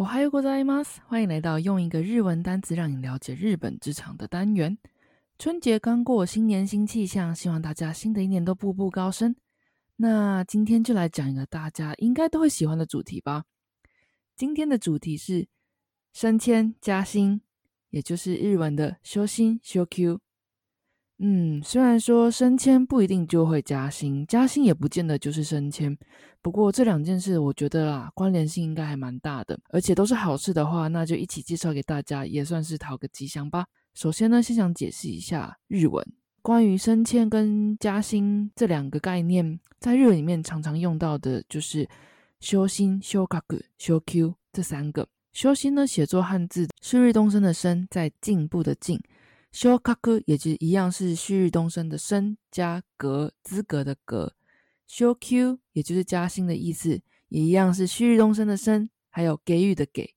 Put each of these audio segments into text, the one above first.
我还有ございます。欢迎来到用一个日文单词让你了解日本职场的单元。春节刚过，新年新气象，希望大家新的一年都步步高升。那今天就来讲一个大家应该都会喜欢的主题吧。今天的主题是升迁加薪，也就是日文的修薪修 Q。 嗯，虽然说升迁不一定就会加薪，加薪也不见得就是升迁。不过这两件事，我觉得啦，关联性应该还蛮大的，而且都是好事的话，那就一起介绍给大家，也算是讨个吉祥吧。首先呢，先想解释一下日文，关于升迁跟加薪这两个概念，在日文里面常常用到的就是修心、修格、修 Q 这三个。修心呢，写作汉字旭日东升的升，在进步的进。修卡克也就一样是旭日东升的升加格资格的格，修 Q 也就是加薪的意思，也一样是旭日东升的升，还有给予的给。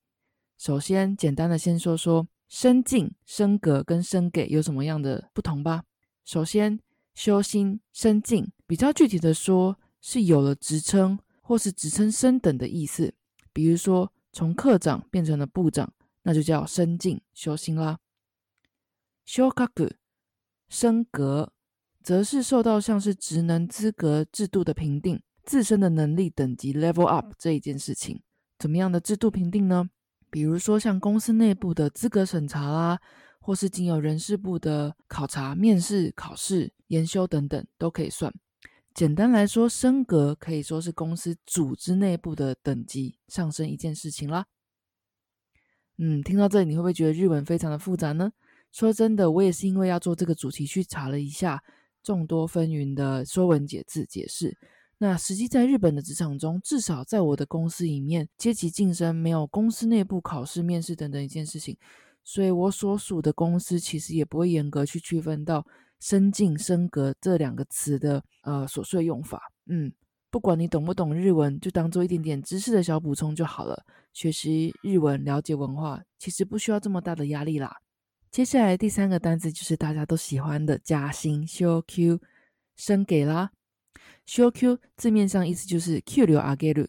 首先，简单的先说说升进、升格跟升给有什么样的不同吧。首先，修心升进，比较具体的说，是有了职称或是职称升等的意思。比如说，从科长变成了部长，那就叫升进修心啦。修格升格，则是受到像是职能资格制度的评定，自身的能力等级 level up 这一件事情，怎么样的制度评定呢？比如说像公司内部的资格审查啦，或是经由人事部的考察、面试、考试、研修等等，都可以算。简单来说，升格可以说是公司组织内部的等级上升一件事情啦。嗯，听到这里，你会不会觉得日文非常的复杂呢？说真的，我也是因为要做这个主题去查了一下众多纷纭的《说文解字》解释。那实际在日本的职场中，至少在我的公司里面，阶级晋升没有公司内部考试、面试等等一件事情，所以我所属的公司其实也不会严格去区分到升进、升格这两个词的呃琐碎用法。嗯，不管你懂不懂日文，就当做一点点知识的小补充就好了。学习日文、了解文化，其实不需要这么大的压力啦。接下来第三个单词就是大家都喜欢的加薪，修 Q 升给啦。修 Q 字面上意思就是 Q 流阿给鲁，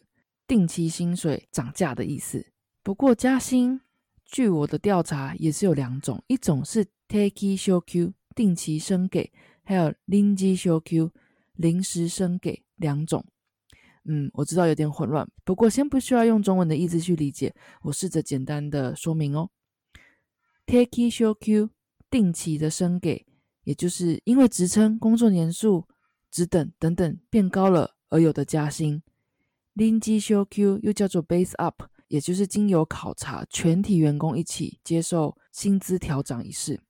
定期薪水涨价的意思。不过加薪，据我的调查也是有两种，一种是 Take 修 Q 定期升给，还有临机修 Q 临时升给两种。嗯，我知道有点混乱，不过先不需要用中文的意思去理解，我试着简单的说明哦。Take show Q 定期的升给，也就是因为职称、工作年数、职等等等变高了而有的加薪。临机 show Q 又叫做 base up，也就是经由考察，全体员工一起接受薪资调整仪式。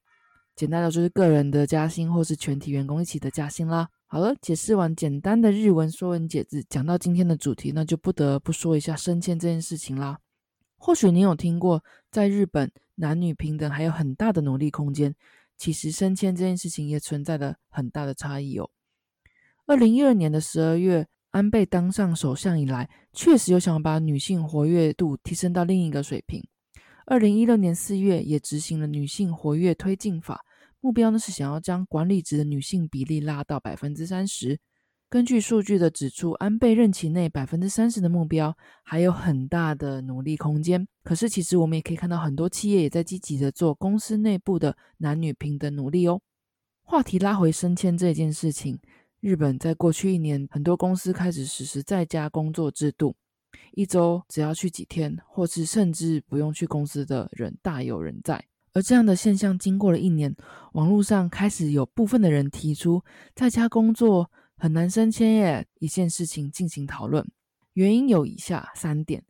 简单的就是个人的加薪，或是全体员工一起的加薪啦。好了，解释完简单的日文说文解字，讲到今天的主题，那就不得不说一下升迁这件事情啦。或许你有听过，在日本。男女平等还有很大的努力空间。其实升迁这件事情也存在着很大的差异哦。二零一二年的十二月，安倍当上首相以来，确实有想把女性活跃度提升到另一个水平。二零一六年四月，也执行了女性活跃推进法，目标呢是想要将管理职的女性比例拉到百分之三十。根据数据的指出，安倍任期内百分之三十的目标还有很大的努力空间。可是，其实我们也可以看到，很多企业也在积极的做公司内部的男女平等努力哦。话题拉回升迁这件事情，日本在过去一年，很多公司开始实施在家工作制度，一周只要去几天，或是甚至不用去公司的人大有人在。而这样的现象，经过了一年，网络上开始有部分的人提出，在家工作。很难升迁耶！一件事情进行讨论，原因有以下三点：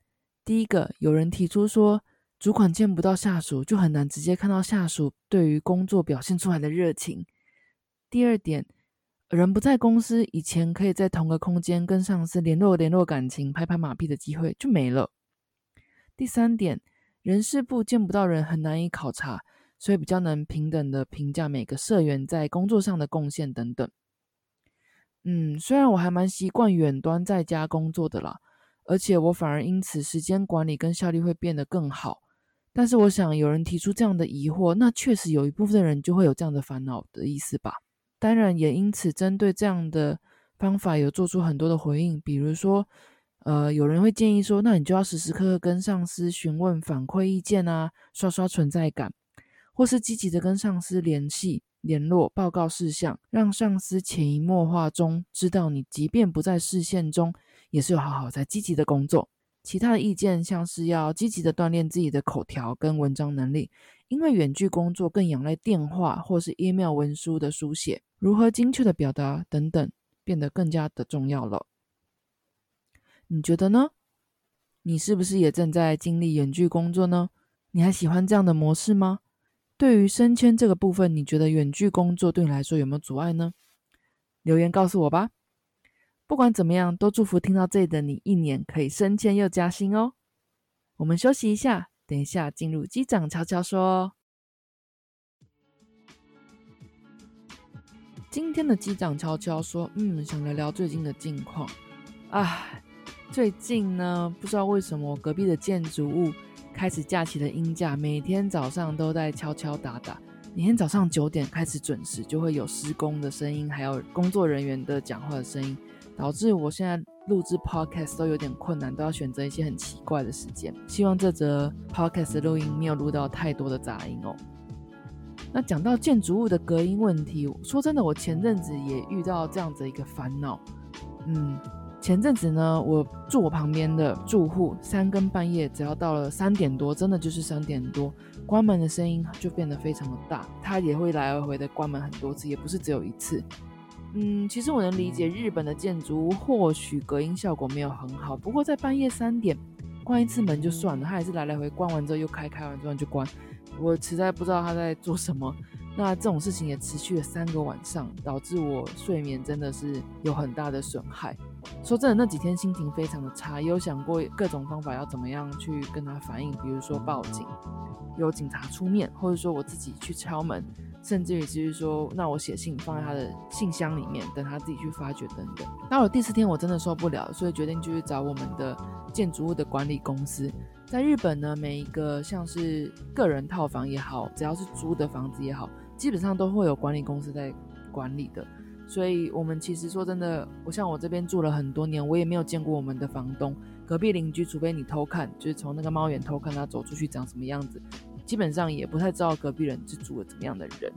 第一个，有人提出说，主管见不到下属，就很难直接看到下属对于工作表现出来的热情；第二点，人不在公司，以前可以在同个空间跟上司联络联络感情、拍拍马屁的机会就没了；第三点，人事部见不到人，很难以考察，所以比较能平等的评价每个社员在工作上的贡献等等。嗯，虽然我还蛮习惯远端在家工作的啦，而且我反而因此时间管理跟效率会变得更好。但是我想有人提出这样的疑惑，那确实有一部分人就会有这样的烦恼的意思吧。当然也因此针对这样的方法有做出很多的回应，比如说，呃，有人会建议说，那你就要时时刻刻跟上司询问反馈意见啊，刷刷存在感，或是积极的跟上司联系。联络报告事项，让上司潜移默化中知道你即便不在视线中，也是有好好在积极的工作。其他的意见像是要积极的锻炼自己的口条跟文章能力，因为远距工作更仰赖电话或是 email 文书的书写，如何精确的表达等等，变得更加的重要了。你觉得呢？你是不是也正在经历远距工作呢？你还喜欢这样的模式吗？对于升迁这个部分，你觉得远距工作对你来说有没有阻碍呢？留言告诉我吧。不管怎么样，都祝福听到这里的你，一年可以升迁又加薪哦。我们休息一下，等一下进入机长悄悄说。今天的机长悄悄说，嗯，想聊聊最近的近况。啊，最近呢，不知道为什么隔壁的建筑物。开始假期的音架，每天早上都在敲敲打打。每天早上九点开始准时，就会有施工的声音，还有工作人员的讲话的声音，导致我现在录制 podcast 都有点困难，都要选择一些很奇怪的时间。希望这则 podcast 录音没有录到太多的杂音哦。那讲到建筑物的隔音问题，说真的，我前阵子也遇到这样子一个烦恼，嗯。前阵子呢，我住我旁边的住户三更半夜，只要到了三点多，真的就是三点多，关门的声音就变得非常的大。他也会来回的关门很多次，也不是只有一次。嗯，其实我能理解日本的建筑物或许隔音效果没有很好，不过在半夜三点关一次门就算了，他还是来来回关完之后又开，开完之后就关，我实在不知道他在做什么。那这种事情也持续了三个晚上，导致我睡眠真的是有很大的损害。说真的，那几天心情非常的差，也有想过各种方法要怎么样去跟他反映，比如说报警，有警察出面，或者说我自己去敲门，甚至于就是说，那我写信放在他的信箱里面，等他自己去发掘等等。到了第四天，我真的受不了，所以决定就去找我们的建筑物的管理公司。在日本呢，每一个像是个人套房也好，只要是租的房子也好。基本上都会有管理公司在管理的，所以我们其实说真的，我像我这边住了很多年，我也没有见过我们的房东、隔壁邻居，除非你偷看，就是从那个猫眼偷看他走出去长什么样子，基本上也不太知道隔壁人是住了怎么样的人。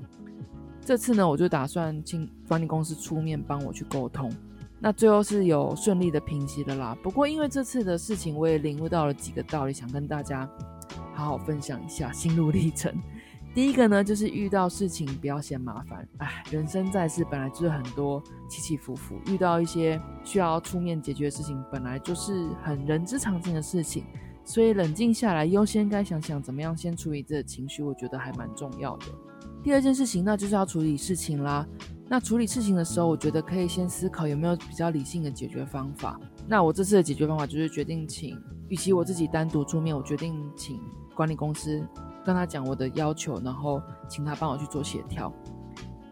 这次呢，我就打算请管理公司出面帮我去沟通，那最后是有顺利的平息了啦。不过因为这次的事情，我也领悟到了几个道理，想跟大家好好分享一下心路历程。第一个呢，就是遇到事情不要嫌麻烦。哎，人生在世本来就是很多起起伏伏，遇到一些需要出面解决的事情，本来就是很人之常情的事情。所以冷静下来，优先该想想怎么样先处理这个情绪，我觉得还蛮重要的。第二件事情，那就是要处理事情啦。那处理事情的时候，我觉得可以先思考有没有比较理性的解决方法。那我这次的解决方法就是决定请，与其我自己单独出面，我决定请管理公司。跟他讲我的要求，然后请他帮我去做协调。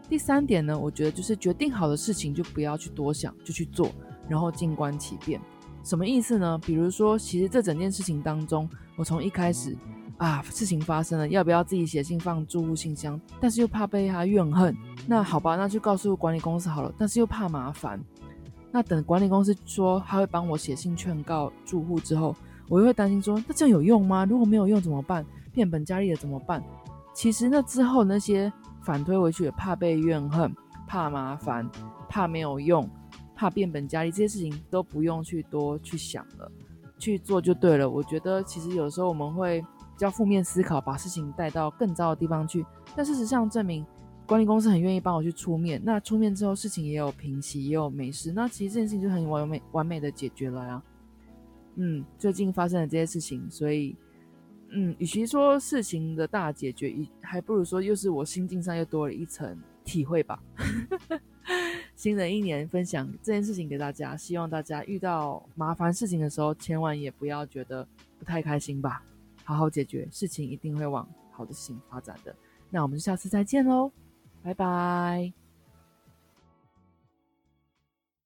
第三点呢，我觉得就是决定好的事情就不要去多想，就去做，然后静观其变。什么意思呢？比如说，其实这整件事情当中，我从一开始啊，事情发生了，要不要自己写信放住户信箱？但是又怕被他怨恨，那好吧，那就告诉管理公司好了。但是又怕麻烦，那等管理公司说他会帮我写信劝告住户之后，我又会担心说，那这样有用吗？如果没有用怎么办？变本加厉的怎么办？其实那之后那些反推回去也，怕被怨恨，怕麻烦，怕没有用，怕变本加厉，这些事情都不用去多去想了，去做就对了。我觉得其实有时候我们会比较负面思考，把事情带到更糟的地方去。但事实上证明，管理公司很愿意帮我去出面。那出面之后，事情也有平息，也有没事。那其实这件事情就很完美完美的解决了呀。嗯，最近发生的这些事情，所以。嗯，与其说事情的大解决，一还不如说又是我心境上又多了一层体会吧。新的一年分享这件事情给大家，希望大家遇到麻烦事情的时候，千万也不要觉得不太开心吧。好好解决，事情一定会往好的事情发展的。那我们下次再见喽，拜拜。